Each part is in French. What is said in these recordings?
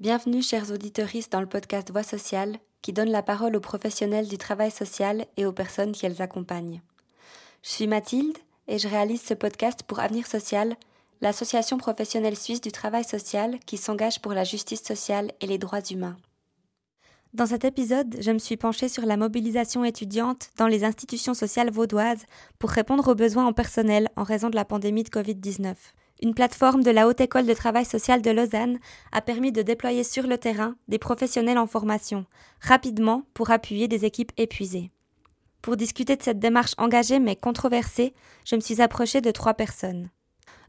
Bienvenue, chers auditeuristes, dans le podcast Voix sociale, qui donne la parole aux professionnels du travail social et aux personnes qui elles accompagnent. Je suis Mathilde et je réalise ce podcast pour Avenir Social, l'association professionnelle suisse du travail social qui s'engage pour la justice sociale et les droits humains. Dans cet épisode, je me suis penchée sur la mobilisation étudiante dans les institutions sociales vaudoises pour répondre aux besoins en personnel en raison de la pandémie de Covid-19. Une plateforme de la Haute École de Travail Social de Lausanne a permis de déployer sur le terrain des professionnels en formation, rapidement pour appuyer des équipes épuisées. Pour discuter de cette démarche engagée mais controversée, je me suis approchée de trois personnes.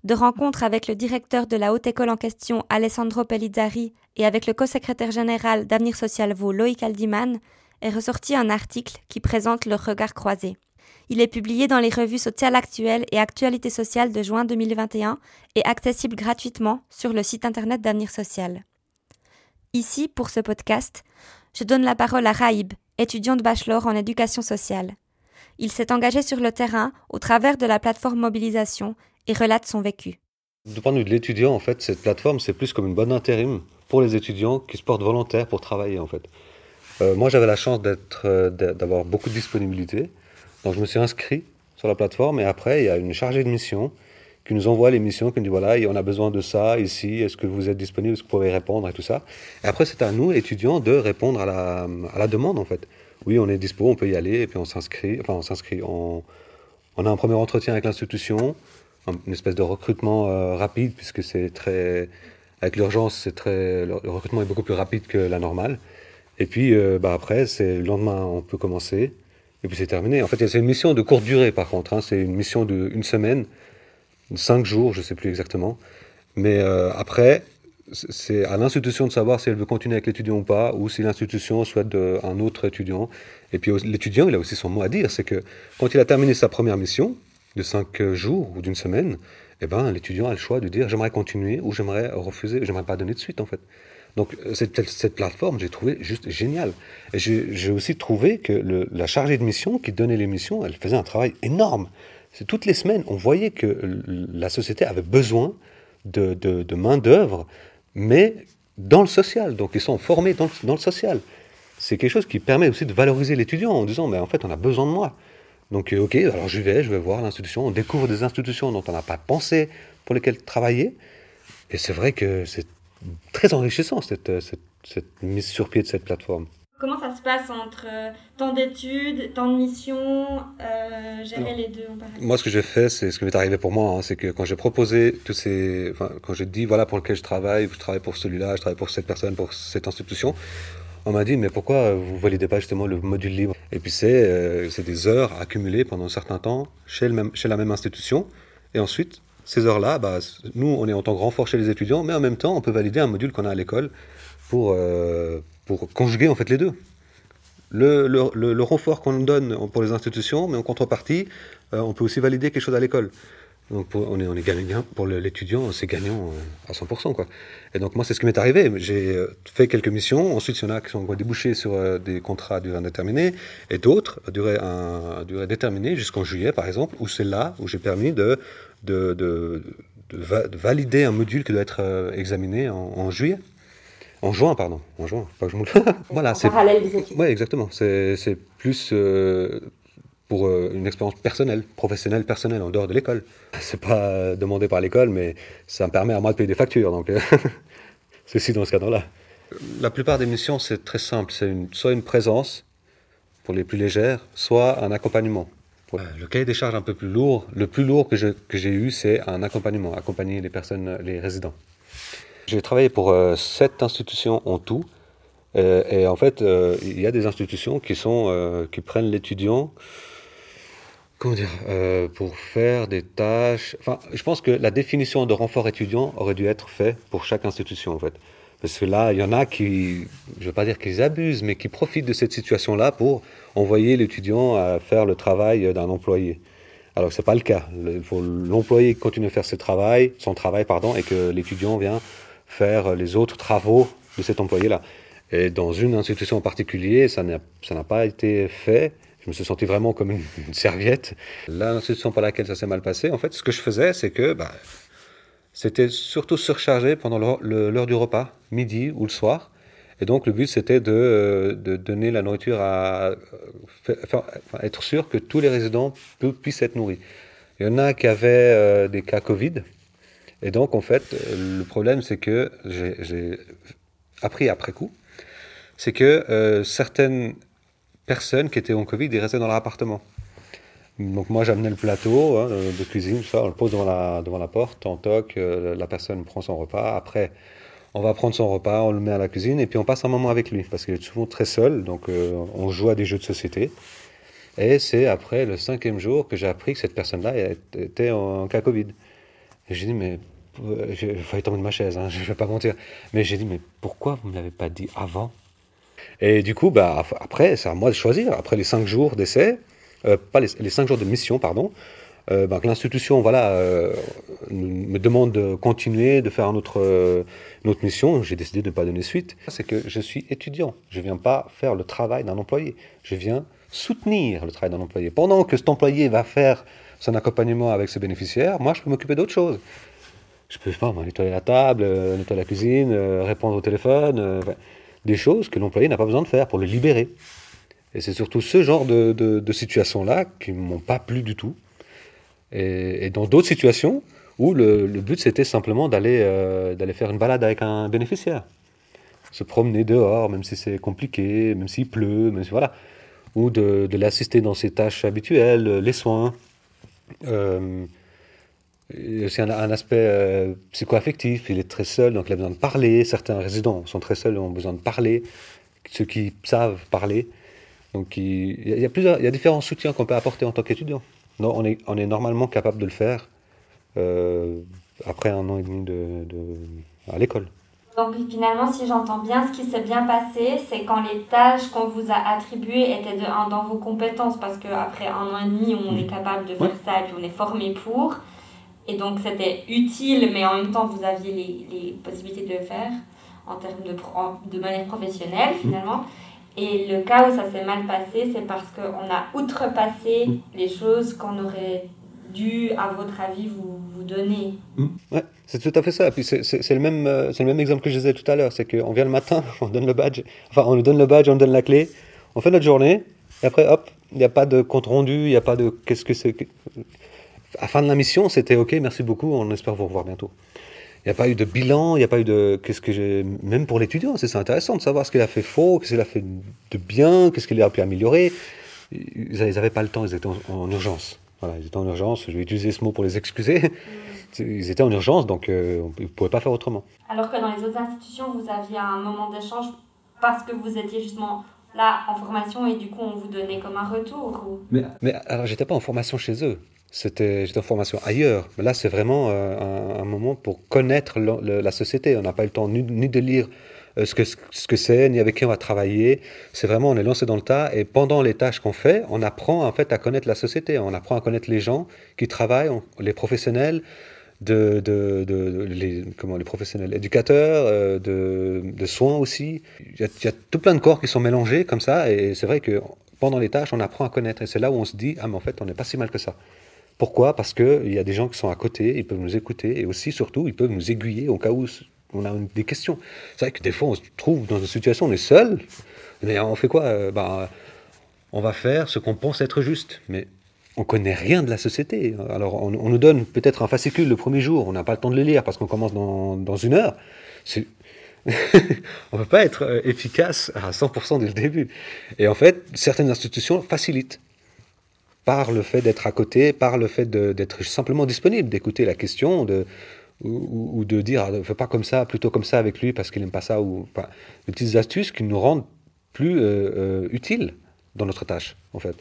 De rencontres avec le directeur de la haute école en question, Alessandro Pellizzari, et avec le co-secrétaire général d'Avenir Social Vaud, Loïc Aldiman, est ressorti un article qui présente leur regard croisé. Il est publié dans les revues Social Actuelles et Actualité sociale de juin 2021 et accessible gratuitement sur le site internet d'Avenir Social. Ici, pour ce podcast, je donne la parole à Raïb, étudiant de bachelor en éducation sociale. Il s'est engagé sur le terrain au travers de la plateforme Mobilisation et relate son vécu. Du point de vue de l'étudiant, en fait, cette plateforme, c'est plus comme une bonne intérim pour les étudiants qui se portent volontaires pour travailler, en fait. Euh, moi, j'avais la chance euh, d'avoir beaucoup de disponibilité. Donc je me suis inscrit sur la plateforme et après il y a une chargée de mission qui nous envoie les missions, qui nous dit voilà, on a besoin de ça ici, est-ce que vous êtes disponible, est-ce que vous pouvez répondre et tout ça. Et après c'est à nous, étudiants, de répondre à la, demande en fait. Oui, on est dispo, on peut y aller et puis on s'inscrit, enfin on s'inscrit, on, on, a un premier entretien avec l'institution, une espèce de recrutement euh, rapide puisque c'est très, avec l'urgence, c'est très, le recrutement est beaucoup plus rapide que la normale. Et puis euh, bah après, c'est le lendemain, on peut commencer. Et puis c'est terminé. En fait, c'est une mission de courte durée, par contre. Hein. C'est une mission d'une semaine, cinq jours, je ne sais plus exactement. Mais euh, après, c'est à l'institution de savoir si elle veut continuer avec l'étudiant ou pas, ou si l'institution souhaite de, un autre étudiant. Et puis l'étudiant, il a aussi son mot à dire. C'est que quand il a terminé sa première mission, de cinq jours ou d'une semaine, eh ben, l'étudiant a le choix de dire j'aimerais continuer ou j'aimerais refuser, j'aimerais pas donner de suite en fait. Donc euh, cette, plateforme, j'ai trouvé juste géniale. J'ai aussi trouvé que la chargée de mission qui donnait les missions, elle faisait un travail énorme. Toutes les semaines, on voyait que la société avait besoin de main-d'œuvre, mais dans le social. Donc ils sont formés dans le, dans le social. C'est quelque chose qui permet aussi de valoriser l'étudiant en disant, mais en fait, on a besoin de moi. Donc, euh, ok, alors je vais, je vais voir l'institution. On découvre des institutions dont on n'a pas pensé, pour lesquelles travailler. Et c'est vrai que c'est très enrichissant cette, cette, cette, mise sur pied de cette plateforme. Comment ça se passe entre euh, temps d'études, temps de mission, euh, gérer les deux en parallèle? Moi, ce que j'ai fait, c'est ce qui m'est arrivé pour moi, hein, c'est que quand j'ai proposé tous ces, enfin, quand j'ai dit voilà pour lequel je travaille, je travaille pour celui-là, je travaille pour cette personne, pour cette institution, on m'a dit mais pourquoi vous validez pas justement le module libre? Et puis c'est euh, c'est des heures accumulées pendant un certain temps chez, le même, chez la même institution, et ensuite ces heures-là, bah, nous, on est en tant que renfort chez les étudiants, mais en même temps, on peut valider un module qu'on a à l'école pour, euh, pour conjuguer en fait les deux. Le, le, le, renfort qu'on donne pour les institutions, mais en contrepartie, euh, on peut aussi valider quelque chose à l'école. Donc pour, on, est, on est gagnant pour l'étudiant, c'est gagnant euh, à 100%. Quoi. Et donc moi, c'est ce qui m'est arrivé. J'ai euh, fait quelques missions. Ensuite, il y en a qui sont débouchés sur euh, des contrats à durée indéterminée et d'autres à durée, à durée déterminée jusqu'en juillet, par exemple, où c'est là où j'ai permis de, de, de, de, valider un module qui doit être examiné en, en juillet. En juin, pardon. En juin, pas que je me... voilà, c'est parallèle des études. Oui, exactement. C'est plus euh, pour euh, une expérience personnelle, professionnelle, personnelle, en dehors de l'école. C'est pas demandé par l'école, mais ça me permet à moi de payer des factures, donc euh, c'est aussi dans ce cadre-là. La plupart des missions, c'est très simple. C'est soit une présence, pour les plus légères, soit un accompagnement. Le cahier des charges un peu plus lourd, le plus lourd que j'ai que eu, c'est un accompagnement, accompagner les personnes, les résidents. J'ai travaillé pour euh, sept institutions en tout, euh, et en fait, euh, il y a des institutions qui sont euh, qui prennent l'étudiant comment dire, euh, pour faire des tâches. Enfin, je pense que la définition de renfort étudiant aurait dû être faite pour chaque institution, en fait. Parce que là, il y en a qui, je ne veux pas dire qu'ils abusent, mais qui profitent de cette situation-là pour envoyer l'étudiant à faire le travail d'un employé. Alors, ce n'est pas le cas. Il faut l'employé continue à faire ce travail, son travail, pardon, et que l'étudiant vient faire les autres travaux de cet employé-là. Et dans une institution en particulier, ça n'a pas été fait je me suis senti vraiment comme une, une, serviette. L'institution par laquelle ça s'est mal passé, en fait, ce que je faisais, c'est que bah, c'était surtout surchargé pendant l'heure du repas, midi ou le soir. Et donc le but c'était de, de, donner la nourriture à, être sûr que tous les résidents puissent être nourris. Il y en a qui avaient des cas Covid. Et donc en fait, le problème c'est que j'ai appris après coup, c'est que certaines personnes qui étaient en Covid, ils restaient dans leur appartement. Donc moi j'amenais le plateau hein, de cuisine, ça, on le pose devant la, devant la porte, on toque, euh, la personne prend son repas. Après, on va prendre son repas, on le met à la cuisine et puis on passe un moment avec lui parce qu'il est souvent très seul, donc euh, on joue à des jeux de société. Et c'est après le cinquième jour que j'ai appris que cette personne-là était en cas Covid. Et j'ai dit, mais euh, il fallait tomber de ma chaise, hein, je ne vais pas mentir. Mais j'ai dit, mais pourquoi vous ne me l'avez pas dit avant? Et du coup, bah, après, c'est à moi de choisir. Après les cinq jours d'essai, euh, pas les, les, cinq jours de mission, pardon, euh, ben, l'institution voilà, euh, me demande de continuer, de faire notre, notre mission. J'ai décidé de ne pas donner suite. C'est que je suis étudiant. Je ne viens pas faire le travail d'un employé. Je viens soutenir le travail d'un employé. Pendant que cet employé va faire son accompagnement avec ses bénéficiaires, moi, je peux m'occuper d'autres choses. Je peux pas nettoyer la table, nettoyer la cuisine, répondre au téléphone, des choses que l'employé n'a pas besoin de faire pour le libérer. Et c'est surtout ce genre de, de, situations-là qui ne m'ont pas plu du tout. Et, dans d'autres situations où le, le but c'était simplement d'aller euh, d'aller faire une balade avec un bénéficiaire. Se promener dehors, même si c'est compliqué, même s'il pleut, même si, voilà. Ou de, de l'assister dans ses tâches habituelles, les soins. Euh, aussi un, un aspect euh, psycho-affectif. Il est très seul, donc il a besoin de parler. Certains résidents sont très seuls et ont besoin de parler. Ceux qui savent parler. Donc il, y a plusieurs, il y a différents soutiens qu'on peut apporter en tant qu'étudiant. Non, on est, on est normalement capable de le faire euh, après un an et demi de, de à l'école. Donc finalement, si j'entends bien, ce qui s'est bien passé, c'est quand les tâches qu'on vous a attribuées étaient de, dans vos compétences, parce qu'après un an et demi, on est capable de faire ça et puis on est formé pour. Et donc c'était utile, mais en même temps, vous aviez les, les possibilités de le faire en termes de, de manière professionnelle finalement. Et le cas où ça s'est mal passé, c'est parce qu'on a outrepassé mm. les choses qu'on aurait dû, à votre avis, vous, vous donner. Mm. Ouais, c'est tout à fait ça. Puis c'est le, même, euh, c'est le même exemple que je disais tout à l'heure. C'est qu'on vient le matin, on donne le badge, enfin, on nous donne le badge, on donne la clé, on fait notre journée, et après, hop, il n'y a pas de compte rendu, il n'y a pas de qu'est-ce que c'est. À la fin de la mission, c'était OK, merci beaucoup, on espère vous revoir bientôt. Il n'y a pas eu de bilan, il n'y a pas eu de. Qu'est-ce que j'ai. Même pour l'étudiant, c'est intéressant de savoir ce qu'il a fait faux, qu'est-ce qu'il a fait de bien, qu'est-ce qu'il a pu améliorer. Ils n'avaient pas le temps, ils étaient en, urgence. Voilà, ils étaient en urgence, je vais utiliser ce mot pour les excuser. Mm. Ils étaient en urgence, donc euh, ils ne pouvaient pas faire autrement. Alors que dans les autres institutions, vous aviez un moment d'échange parce que vous étiez justement là en formation et du coup on vous donnait comme un retour ou... mais, mais alors j'étais pas en formation chez eux. J'étais en formation ailleurs. Mais là, c'est vraiment euh, un, moment pour connaître la société. On n'a pas eu le temps ni, de lire euh, ce que ce que c'est, ni avec qui on va travailler. C'est vraiment, on est lancé dans le tas. Et pendant les tâches qu'on fait, on apprend en fait à connaître la société. On apprend à connaître les gens qui travaillent, les professionnels, de, de, les, comment, les professionnels éducateurs, euh, de, de, soins aussi. Il y, a, il y, a, tout plein de corps qui sont mélangés comme ça. Et c'est vrai que pendant les tâches, on apprend à connaître. Et c'est là où on se dit, ah mais en fait, on n'est pas si mal que ça. Pourquoi? Parce qu'il y a des gens qui sont à côté, ils peuvent nous écouter et aussi, surtout, ils peuvent nous aiguiller au cas où on a des questions. C'est vrai que des fois, on se trouve dans une situation, on est seul, mais on fait quoi? Euh, bah, On va faire ce qu'on pense être juste, mais on connaît rien de la société. Alors, on, nous donne peut-être un fascicule le premier jour, on n'a pas le temps de le lire parce qu'on commence dans, dans une heure. on ne peut pas être euh, efficace à 100% dès le début. Et en fait, certaines institutions facilitent par le fait d'être à côté, par le fait d'être simplement disponible, d'écouter la question, de, ou, de dire ah, fais pas comme ça, plutôt comme ça avec lui parce qu'il n'aime pas ça, ou pas. Des petites astuces qui nous rendent plus euh, euh, utiles dans notre tâche, en fait.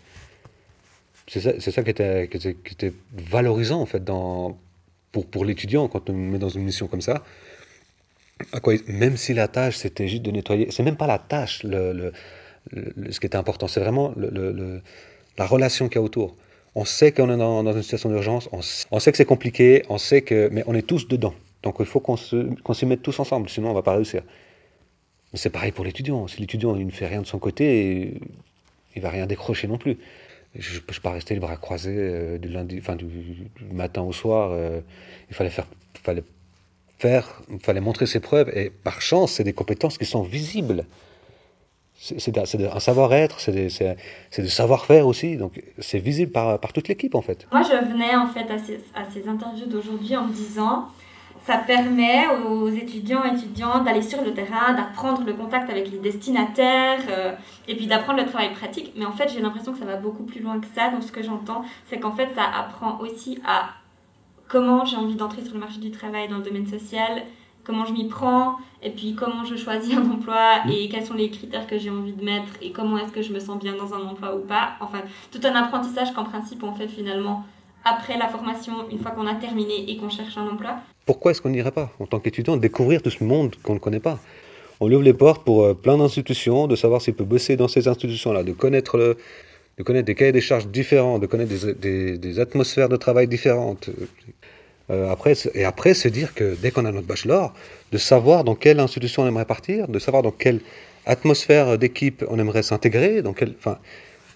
C'est ça, ça qui, était, qui, était, valorisant, en fait, dans, pour, pour l'étudiant quand on met dans une mission comme ça. À quoi, même si la tâche, c'était juste de nettoyer, c'est même pas la tâche le, le, ce qui était important, c'est vraiment le la relation qu'il y a autour. On sait qu'on est dans, une situation d'urgence, on, sait que c'est compliqué, on sait que, mais on est tous dedans. Donc il faut qu'on s'y mette tous ensemble, sinon on ne va pas réussir. Mais c'est pareil pour l'étudiant. Si l'étudiant ne fait rien de son côté, il va rien décrocher non plus. Je ne peux pas rester les bras croisés euh, du, lundi, enfin, du, matin au soir. Euh, il fallait faire, fallait faire, fallait montrer ses preuves. Et par chance, c'est des compétences qui sont visibles. C'est un savoir-être, c'est du savoir-faire aussi. Donc c'est visible par, par toute l'équipe en fait. Moi, je venais en fait à ces, à ces interviews d'aujourd'hui en me disant ça permet aux étudiants et étudiantes d'aller sur le terrain, d'apprendre le contact avec les destinataires euh, et puis d'apprendre le travail pratique. Mais en fait, j'ai l'impression que ça va beaucoup plus loin que ça. Donc, ce que j'entends, c'est qu'en fait, ça apprend aussi à comment j'ai envie d'entrer sur le marché du travail dans le domaine social, comment je m'y prends, et puis comment je choisis un emploi mmh. et quels sont les critères que j'ai envie de mettre et comment est-ce que je me sens bien dans un emploi ou pas. Enfin, tout un apprentissage qu'en principe on fait finalement après la formation, une fois qu'on a terminé et qu'on cherche un emploi. Pourquoi est-ce qu'on n'irait pas, en tant qu'étudiant, découvrir tout ce monde qu'on ne connaît pas? On lui ouvre les portes pour euh, plein d'institutions, de savoir s'il peut bosser dans ces institutions-là, de connaître, le, de connaître des cahiers des charges différents, de connaître des, des, atmosphères de travail différentes. Euh, après, et après, se dire que dès qu'on a notre bachelor, de savoir dans quelle institution on aimerait partir, de savoir dans quelle atmosphère d'équipe on aimerait s'intégrer,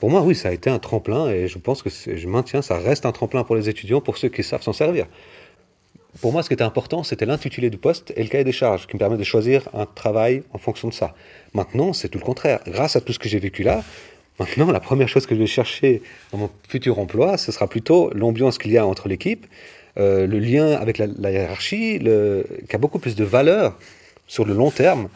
pour moi, oui, ça a été un tremplin et je pense que je maintiens, ça reste un tremplin pour les étudiants, pour ceux qui savent s'en servir. Pour moi, ce qui était important, c'était l'intitulé du poste et le cahier des charges, qui me permet de choisir un travail en fonction de ça. Maintenant, c'est tout le contraire. Grâce à tout ce que j'ai vécu là, maintenant, la première chose que je vais chercher dans mon futur emploi, ce sera plutôt l'ambiance qu'il y a entre l'équipe, euh, le lien avec la, hiérarchie, qui a beaucoup plus de valeur sur le long terme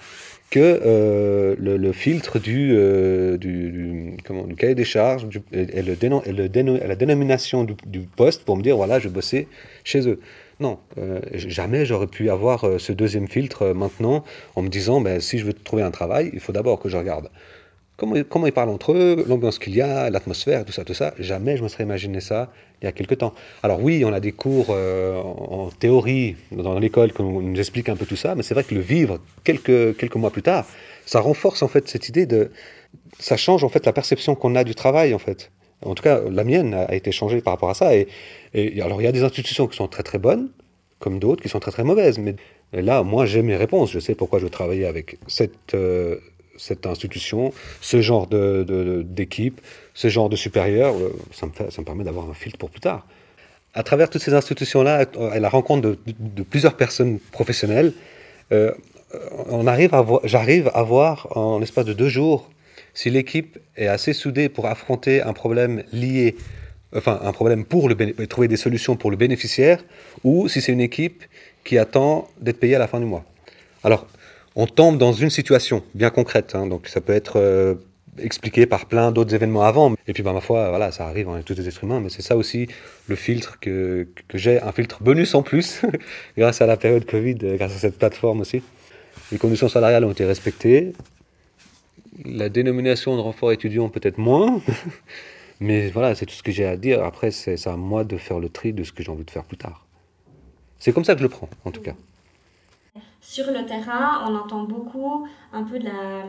que euh, le, filtre du, euh, du, cahier des charges et, la dénomination du, poste pour me dire voilà, je bossais chez eux. Non, jamais j'aurais pu avoir ce deuxième filtre maintenant en me disant ben, si je veux trouver un travail, il faut d'abord que je regarde comment, comment ils parlent entre eux, l'ambiance qu'il y a, l'atmosphère, tout ça, tout ça. Jamais je me serais imaginé ça il y a quelque temps. Alors oui, on a des cours euh, en théorie dans l'école qui nous expliquent un peu tout ça, mais c'est vrai que le vivre quelques, quelques mois plus tard, ça renforce en fait cette idée de... Ça change en fait la perception qu'on a du travail en fait. En tout cas, la mienne a été changée par rapport à ça. Et, et alors il y a des institutions qui sont très très bonnes, comme d'autres qui sont très très mauvaises. Mais là, moi j'ai mes réponses. Je sais pourquoi je travaillais avec cette... Euh, cette institution, ce genre d'équipe, de, ce genre de supérieur, euh, ça me, ça me permet d'avoir un filtre pour plus tard. À travers toutes ces institutions-là, à la rencontre de, plusieurs personnes professionnelles, euh, on arrive à j'arrive à voir en l'espace de deux jours si l'équipe est assez soudée pour affronter un problème lié, enfin un problème pour le, trouver des solutions pour le bénéficiaire, ou si c'est une équipe qui attend d'être payée à la fin du mois. Alors, on tombe dans une situation bien concrète. Hein, donc ça peut être euh, expliqué par plein d'autres événements avant. Et puis, bah, ma foi, voilà, ça arrive, on est tous des êtres humains, mais c'est ça aussi le filtre que, que j'ai, un filtre bonus en plus, grâce à la période Covid, grâce à cette plateforme aussi. Les conditions salariales ont été respectées. La dénomination de renfort étudiant peut-être moins. mais voilà, c'est tout ce que j'ai à dire. Après, c'est à moi de faire le tri de ce que j'ai envie de faire plus tard. C'est comme ça que je le prends, en tout cas sur le terrain, on entend beaucoup un peu de la,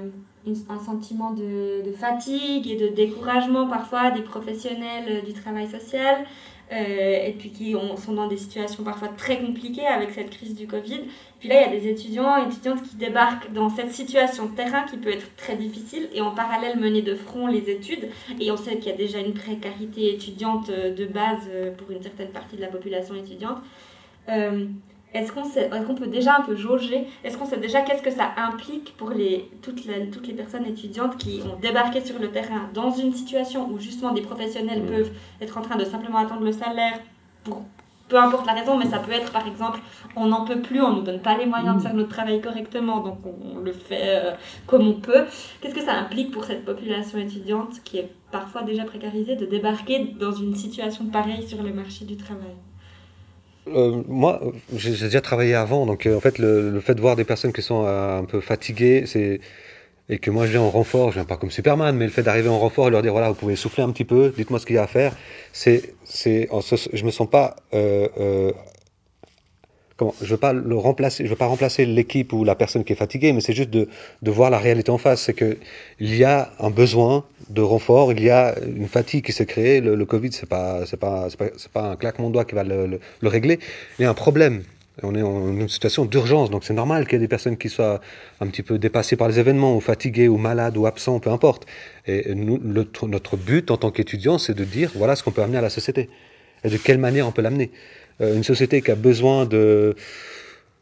un sentiment de, de, fatigue et de découragement parfois des professionnels du travail social, euh, et puis qui sont dans des situations parfois très compliquées avec cette crise du Covid. Puis là, il y a des étudiants et étudiantes qui débarquent dans cette situation de terrain qui peut être très difficile et en parallèle mener de front les études. Et on sait qu'il y a déjà une précarité étudiante de base pour une certaine partie de la population étudiante. Euh, est-ce qu'on est peut déjà un peu jauger Est-ce qu'on sait déjà qu'est-ce que ça implique pour les, toutes, les, toutes les personnes étudiantes qui ont débarqué sur le terrain dans une situation où justement des professionnels mmh. peuvent être en train de simplement attendre le salaire pour peu importe la raison, mais ça peut être par exemple, on n'en peut plus, on ne nous donne pas les moyens de mmh. faire notre travail correctement, donc on, le fait euh, comme on peut. Qu'est-ce que ça implique pour cette population étudiante qui est parfois déjà précarisée de débarquer dans une situation pareille sur le marché du travail? Euh, moi, j'ai déjà travaillé avant, donc euh, en fait, le, fait de voir des personnes qui sont euh, un peu fatiguées, c'est et que moi je viens en renfort, je viens pas comme Superman, mais le fait d'arriver en renfort et leur dire voilà, vous pouvez souffler un petit peu, dites-moi ce qu'il y a à faire, c'est, c'est, je me sens pas je veux pas le remplacer, je veux pas remplacer l'équipe ou la personne qui est fatiguée, mais c'est juste de, de, voir la réalité en face. C'est que il y a un besoin de renfort, il y a une fatigue qui s'est créée. Le, Covid, c'est pas, c'est pas, c'est pas, pas, un claquement de doigts qui va le, le, régler. Il y a un problème. On est en une situation d'urgence, donc c'est normal qu'il y ait des personnes qui soient un petit peu dépassées par les événements, ou fatiguées, ou malades, ou absents, peu importe. Et nous, notre but en tant qu'étudiant, c'est de dire voilà ce qu'on peut amener à la société et de quelle manière on peut l'amener. Euh, une société qui a besoin de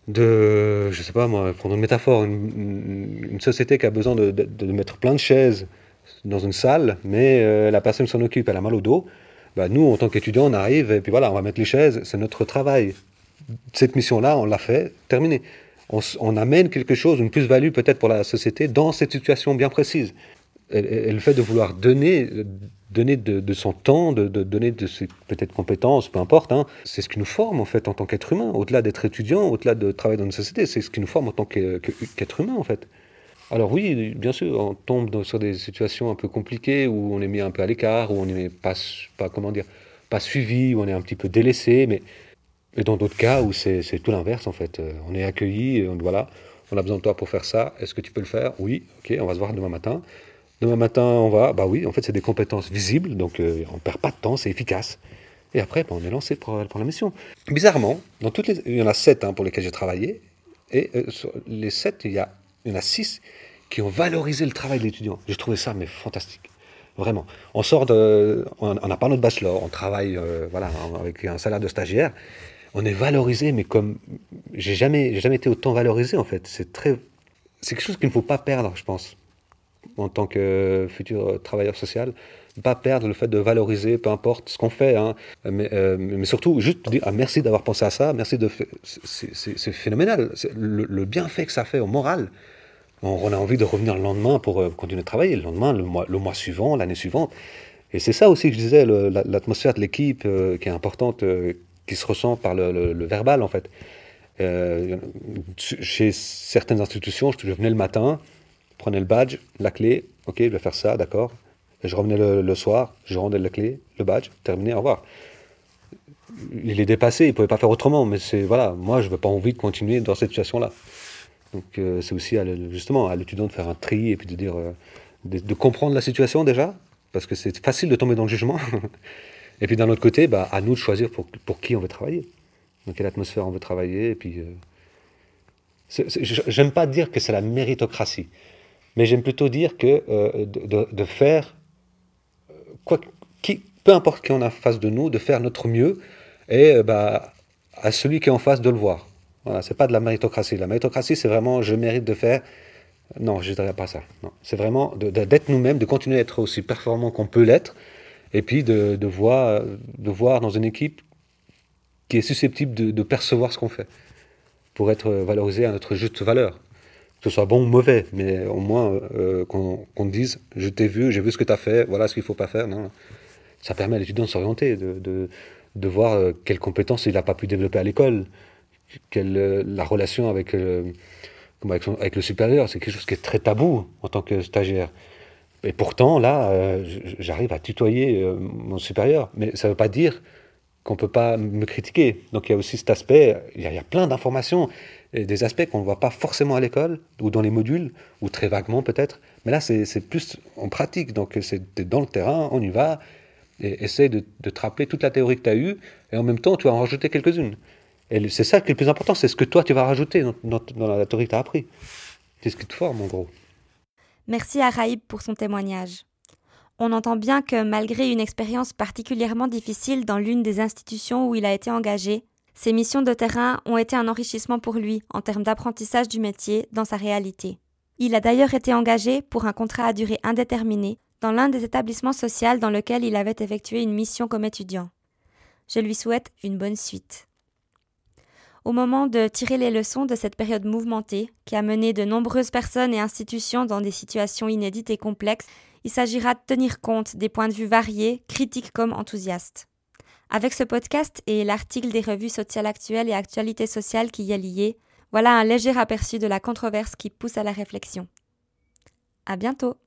de, je sais pas moi, prendre une métaphore, une, société qui a besoin de, de, mettre plein de chaises dans une salle, mais euh, la personne s'en occupe, elle a mal au dos. Bah, nous, en tant qu'étudiants, on arrive et puis voilà, on va mettre les chaises, c'est notre travail. Cette mission-là, on l'a fait, terminé. On, on, amène quelque chose, une plus-value peut-être pour la société dans cette situation bien précise. Et, le fait de vouloir donner, donner de, son temps, de, donner de ses peut-être compétences, peu importe, hein, c'est ce qui nous forme en fait en tant qu'être humain. Au-delà d'être étudiant, au-delà de travailler dans une société, c'est ce qui nous forme en tant qu'être humain en fait. Alors oui, bien sûr, on tombe sur des situations un peu compliquées où on est mis un peu à l'écart, où on n'est pas, comment dire, pas suivi, où on est un petit peu délaissé, mais et dans d'autres cas où c'est tout l'inverse en fait. Euh, on est accueilli, on, voilà, on a besoin de toi pour faire ça, est-ce que tu peux le faire? Oui, ok, on va se voir demain matin. Demain matin, on va, bah oui, en fait c'est des compétences visibles, donc euh, on ne perd pas de temps, c'est efficace. Et après, bah, on est lancé pour, la mission. Bizarrement, dans toutes les, il y en a sept hein, pour lesquels j'ai travaillé, et euh, sur les sept, il y, a, il y en a six qui ont valorisé le travail de l'étudiant. J'ai trouvé ça mais fantastique. Vraiment. On sort de, on n'a pas notre bachelor, on travaille voilà avec un salaire de stagiaire, on est valorisé, mais comme j'ai jamais, jamais été autant valorisé en fait. C'est très, c'est quelque chose qu'il ne faut pas perdre, je pense, en tant que futur travailleur social, ne pas perdre le fait de valoriser, peu importe ce qu'on fait, hein. mais, euh, mais, surtout juste dire ah, merci d'avoir pensé à ça, merci de, c'est phénoménal, le, bienfait que ça fait au moral. On, a envie de revenir le lendemain pour euh, continuer de travailler, le lendemain, le mois, le mois suivant, l'année suivante. Et c'est ça aussi que je disais, l'atmosphère de l'équipe euh, qui est importante, qui se ressent par le, verbal, en fait. Euh, chez certaines institutions, je venais le matin, prenais le badge, la clé, ok, je vais faire ça, d'accord. Je revenais le, soir, je rendais la clé, le badge, terminé, au revoir. Il est dépassé, il ne pouvait pas faire autrement, mais c'est voilà, moi je n'avais pas envie de continuer dans cette situation-là. Donc euh, c'est aussi justement à l'étudiant de faire un tri et puis de dire, euh, de, comprendre la situation déjà, parce que c'est facile de tomber dans le jugement. Et puis d'un autre côté, bah, à nous de choisir pour, pour qui on veut travailler, dans quelle atmosphère on veut travailler. Et puis, euh, j'aime pas dire que c'est la méritocratie, mais j'aime plutôt dire que euh, de, faire, euh, quoi, qui, peu importe qui on a en face de nous, de faire notre mieux et bah, à celui qui est en face de le voir. Voilà, c'est pas de la méritocratie. La méritocratie, c'est vraiment je mérite de faire. Non, je dirais pas ça. C'est vraiment d'être nous-mêmes, de continuer à être aussi performant qu'on peut l'être, et puis de, voir, de voir dans une équipe qui est susceptible de, percevoir ce qu'on fait, pour être valorisé à notre juste valeur. Que ce soit bon ou mauvais, mais au moins euh, qu'on te dise je t'ai vu, j'ai vu ce que tu as fait, voilà ce qu'il ne faut pas faire. Non. Ça permet à l'étudiant de s'orienter, de, de, de, voir euh, quelles compétences il n'a pas pu développer à l'école, quelle euh, la relation avec, avec, avec le supérieur, c'est quelque chose qui est très tabou en tant que stagiaire. Et pourtant, là, euh, j'arrive à tutoyer euh, mon supérieur. Mais ça ne veut pas dire qu'on ne peut pas me critiquer. Donc il y a aussi cet aspect, il y a, plein d'informations des aspects qu'on ne voit pas forcément à l'école ou dans les modules, ou très vaguement peut-être. Mais là, c'est plus en pratique. Donc c'est dans le terrain, on y va, et essaye de, de te rappeler toute la théorie que tu as eue, et en même temps, tu vas en rajouter quelques-unes. Et c'est ça qui est le plus important, c'est ce que toi, tu vas rajouter dans, dans la théorie que tu as appris. C'est ce qui te forme, en gros. Merci à Raïb pour son témoignage. On entend bien que malgré une expérience particulièrement difficile dans l'une des institutions où il a été engagé, ses missions de terrain ont été un enrichissement pour lui en termes d'apprentissage du métier dans sa réalité. Il a d'ailleurs été engagé pour un contrat à durée indéterminée dans l'un des établissements sociaux dans lequel il avait effectué une mission comme étudiant. Je lui souhaite une bonne suite. Au moment de tirer les leçons de cette période mouvementée, qui a mené de nombreuses personnes et institutions dans des situations inédites et complexes, il s'agira de tenir compte des points de vue variés, critiques comme enthousiastes. Avec ce podcast et l'article des revues sociales actuelles et actualités sociales qui y est lié, voilà un léger aperçu de la controverse qui pousse à la réflexion. À bientôt!